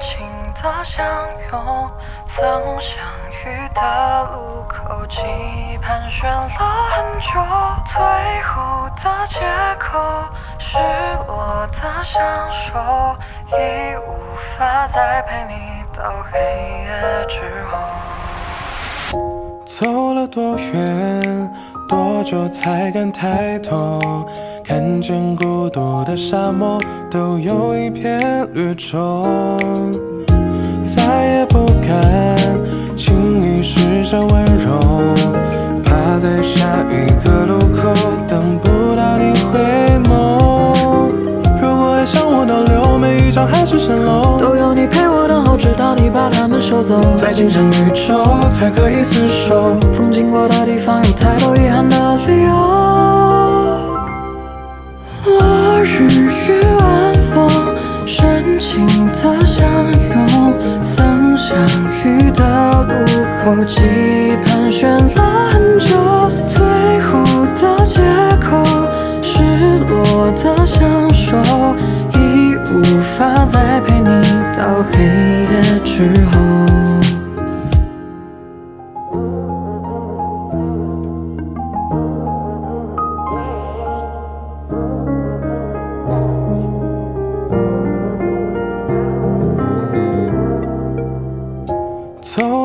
情的相拥，曾相遇的路口，记忆盘旋了很久，最后的借口，失落的相守，已无法再陪你到黑夜之后。走了多远，多久才敢抬头？看见孤独的沙漠，都有一片绿洲。再也不敢轻易施展温柔，怕在下一个路口等不到你回眸。如果爱像我倒流，每一张海市蜃楼都有你陪我等候，直到你把它们收走。在精神宇宙才可以厮守。风经过的地方有太多遗憾的理由。记忆盘旋了很久，最后的借口，失落的相守，已无法再陪你到黑夜之后。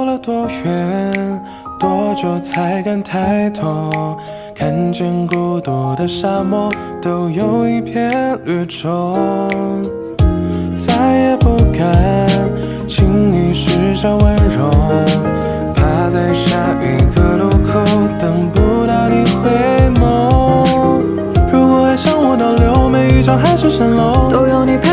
了多远，多久才敢抬头？看见孤独的沙漠，都有一片绿洲。再也不敢轻易施展温柔，怕在下一个路口等不到你回眸。如果爱像我倒流，每一张海市蜃楼都有你陪，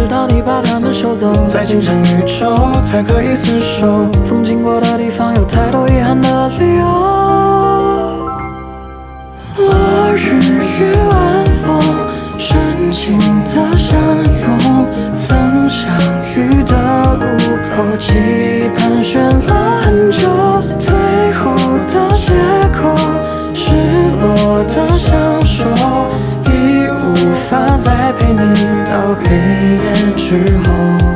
直到你把它们收走。在精神宇宙才可以厮守。风经过的地方有太多遗憾的理由。落日与晚风，深情的相拥，曾相遇的路口，到黑夜之后。